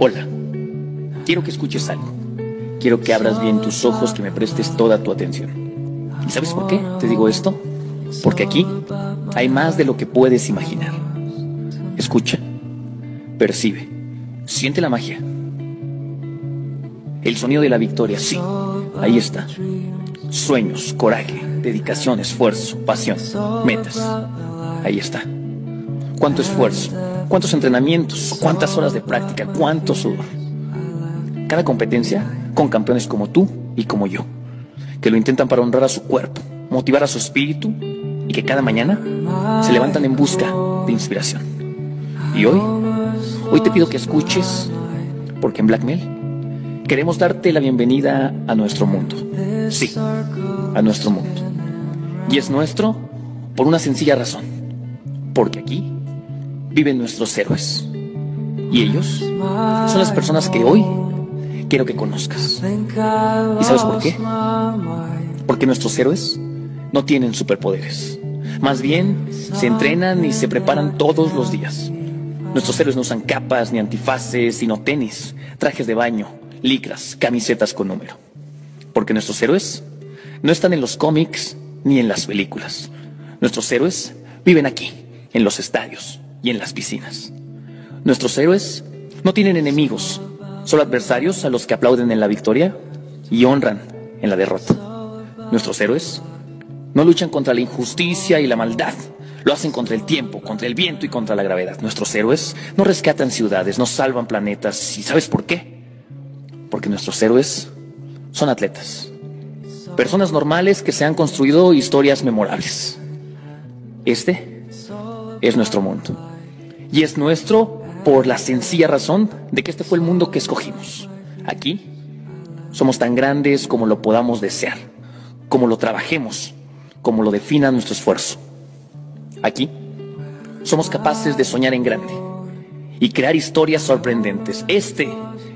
Hola, quiero que escuches algo. Quiero que abras bien tus ojos, que me prestes toda tu atención. ¿Y sabes por qué te digo esto? Porque aquí hay más de lo que puedes imaginar. Escucha, percibe, siente la magia. El sonido de la victoria, sí, ahí está. Sueños, coraje, dedicación, esfuerzo, pasión, metas. Ahí está. ¿Cuánto esfuerzo? ¿Cuántos entrenamientos? ¿Cuántas horas de práctica? ¿Cuánto sudor? Cada competencia con campeones como tú y como yo, que lo intentan para honrar a su cuerpo, motivar a su espíritu y que cada mañana se levantan en busca de inspiración. Y hoy, hoy te pido que escuches, porque en Blackmail queremos darte la bienvenida a nuestro mundo. Sí, a nuestro mundo. Y es nuestro por una sencilla razón. Porque aquí viven nuestros héroes. Y ellos son las personas que hoy quiero que conozcas. ¿Y sabes por qué? Porque nuestros héroes no tienen superpoderes. Más bien, se entrenan y se preparan todos los días. Nuestros héroes no usan capas ni antifaces, sino tenis, trajes de baño, licras, camisetas con número. Porque nuestros héroes no están en los cómics ni en las películas. Nuestros héroes viven aquí, en los estadios, y en las piscinas. Nuestros héroes no tienen enemigos, solo adversarios a los que aplauden en la victoria y honran en la derrota. Nuestros héroes no luchan contra la injusticia y la maldad, lo hacen contra el tiempo, contra el viento y contra la gravedad. Nuestros héroes no rescatan ciudades, no salvan planetas. ¿Y sabes por qué? Porque nuestros héroes son atletas. Personas normales que se han construido historias memorables. Este es nuestro mundo. Y es nuestro por la sencilla razón de que este fue el mundo que escogimos. Aquí somos tan grandes como lo podamos desear, como lo trabajemos, como lo defina nuestro esfuerzo. Aquí somos capaces de soñar en grande y crear historias sorprendentes. Este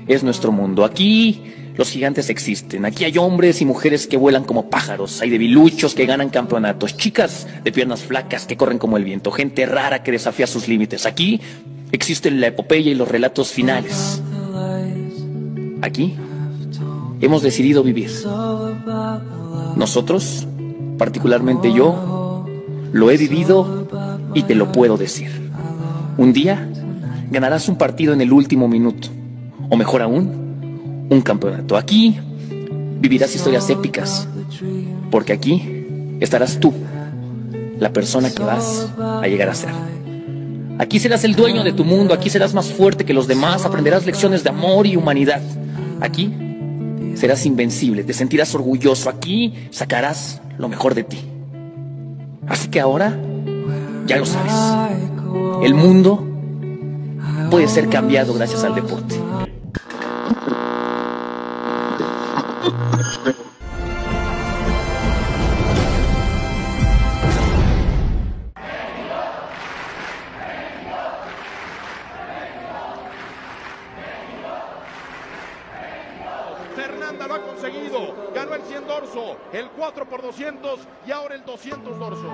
es nuestro mundo. Aquí los gigantes existen. Aquí hay hombres y mujeres que vuelan como pájaros. Hay debiluchos que ganan campeonatos. Chicas de piernas flacas que corren como el viento. Gente rara que desafía sus límites. Aquí existen la epopeya y los relatos finales. Aquí hemos decidido vivir. Nosotros, particularmente yo, lo he vivido y te lo puedo decir. Un día ganarás un partido en el último minuto. O mejor aún, un campeonato. Aquí vivirás historias épicas, porque aquí estarás tú, la persona que vas a llegar a ser. Aquí serás el dueño de tu mundo, aquí serás más fuerte que los demás, aprenderás lecciones de amor y humanidad. Aquí serás invencible, te sentirás orgulloso, aquí sacarás lo mejor de ti. Así que ahora ya lo sabes, el mundo puede ser cambiado gracias al deporte. Fernanda lo ha conseguido. Ganó el 100 dorso, el 4 por 200 y ahora el 200 dorso.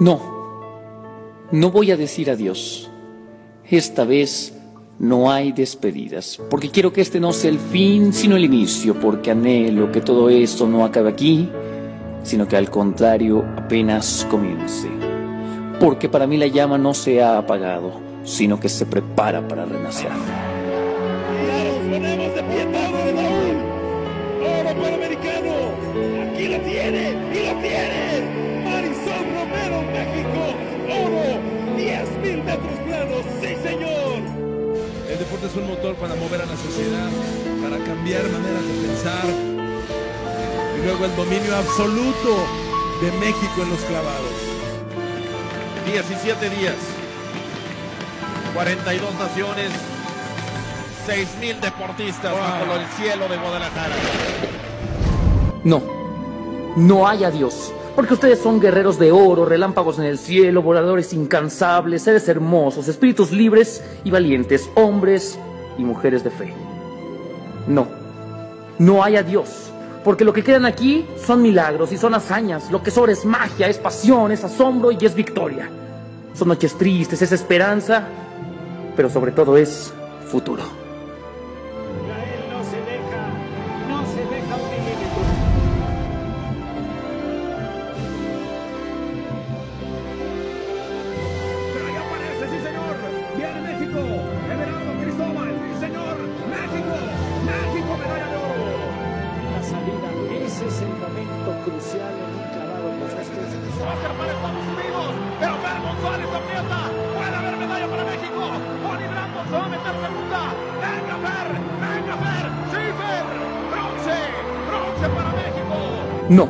No, no voy a decir adiós. Esta vez no hay despedidas, porque quiero que este no sea el fin, sino el inicio, porque anhelo que todo esto no acabe aquí, sino que al contrario apenas comience. Porque para mí la llama no se ha apagado, sino que se prepara para renacer. Cambiar maneras de pensar. Y luego el dominio absoluto de México en los clavados. 17 días, 42 naciones, 6.000 deportistas bajo el cielo de Guadalajara. No, no hay adiós. Porque ustedes son guerreros de oro, relámpagos en el cielo, voladores incansables, seres hermosos, espíritus libres y valientes, hombres y mujeres de fe. No, no hay adiós. Porque lo que quedan aquí son milagros y son hazañas. Lo que sobra es magia, es pasión, es asombro y es victoria. Son noches tristes, es esperanza, pero sobre todo es futuro. No,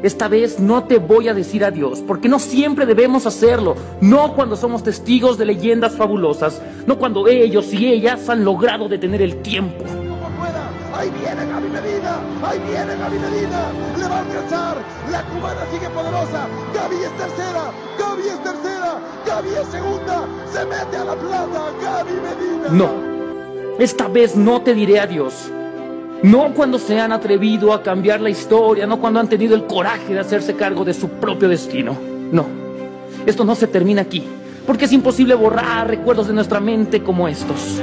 esta vez no te voy a decir adiós, porque no siempre debemos hacerlo. No cuando somos testigos de leyendas fabulosas, no cuando ellos y ellas han logrado detener el tiempo. Ahí viene Gaby Medina, ahí viene Gaby Medina, le va a alcanzar, la cubana sigue poderosa, Gaby es tercera, Gaby es tercera, Gaby es segunda, se mete a la plata, Gaby Medina. No, esta vez no te diré adiós. No cuando se han atrevido a cambiar la historia, no cuando han tenido el coraje de hacerse cargo de su propio destino. No, esto no se termina aquí, porque es imposible borrar recuerdos de nuestra mente como estos.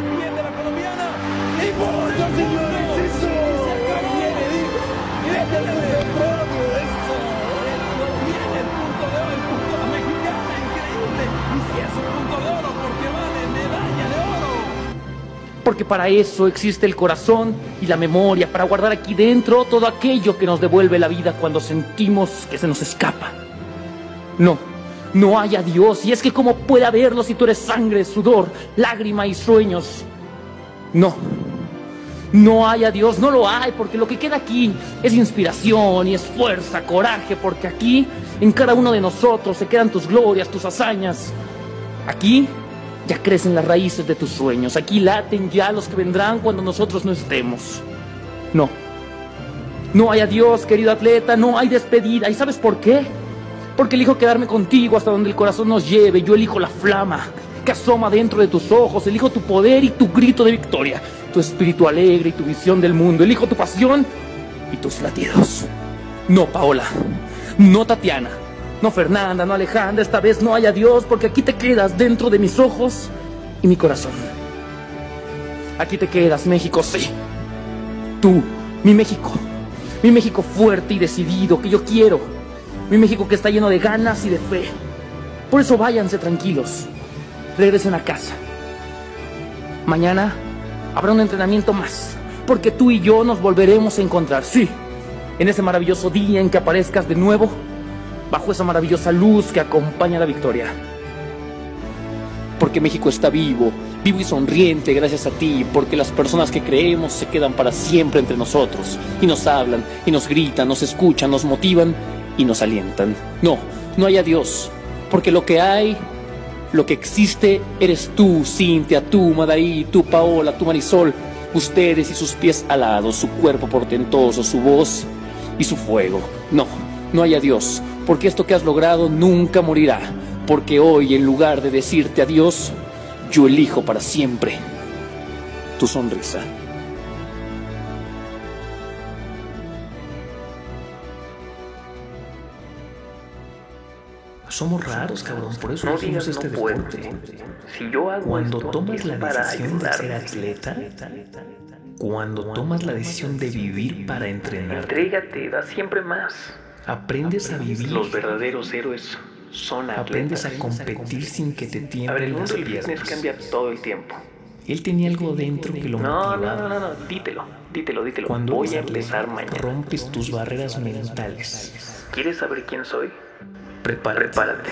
Porque para eso existe el corazón y la memoria, para guardar aquí dentro todo aquello que nos devuelve la vida cuando sentimos que se nos escapa. No, no hay a Dios. Y es que cómo puede haberlo si tú eres sangre, sudor, lágrima y sueños. No, no hay a Dios, no lo hay, porque lo que queda aquí es inspiración y es fuerza, coraje, porque aquí en cada uno de nosotros se quedan tus glorias, tus hazañas. Aquí ya crecen las raíces de tus sueños. Aquí laten ya los que vendrán cuando nosotros no estemos. No. No hay adiós, querido atleta, no hay despedida. ¿Y sabes por qué? Porque elijo quedarme contigo hasta donde el corazón nos lleve. Yo elijo la flama que asoma dentro de tus ojos. Elijo tu poder y tu grito de victoria. Tu espíritu alegre y tu visión del mundo. Elijo tu pasión y tus latidos. No, Paola. No, Tatiana. No Fernanda, no Alejandra, esta vez no haya Dios, porque aquí te quedas dentro de mis ojos y mi corazón. Aquí te quedas, México, sí. Tú, mi México. Mi México fuerte y decidido, que yo quiero. Mi México que está lleno de ganas y de fe. Por eso váyanse tranquilos. Regresen a casa. Mañana habrá un entrenamiento más, porque tú y yo nos volveremos a encontrar, sí, en ese maravilloso día en que aparezcas de nuevo bajo esa maravillosa luz que acompaña la victoria. Porque México está vivo, vivo y sonriente gracias a ti, porque las personas que creemos se quedan para siempre entre nosotros y nos hablan y nos gritan, nos escuchan, nos motivan y nos alientan. No, no hay adiós, porque lo que hay, lo que existe eres tú, Cintia, tú, Madaí, tú, Paola, tú, Marisol, ustedes y sus pies alados, su cuerpo portentoso, su voz y su fuego. No, no hay adiós, porque esto que has logrado nunca morirá, porque hoy en lugar de decirte adiós, yo elijo para siempre tu sonrisa. Somos raros, cabrón, por eso no hacemos este deporte. Si yo hago cuando tomas la decisión de ser atleta, cuando tomas la decisión de vivir para entrenar, entrégate, da siempre más. Aprendes a vivir. Los verdaderos héroes son atletas. Aprendes a competir sin que te tiemblen las piernas. cambia todo el tiempo. Él tenía algo dentro que lo no, motivaba. No, no, no, no, dítelo, dítelo, dítelo. Cuando Voy a empezar mañana. rompes tus barreras mentales. ¿Quieres saber quién soy? Prepárate. Prepárate.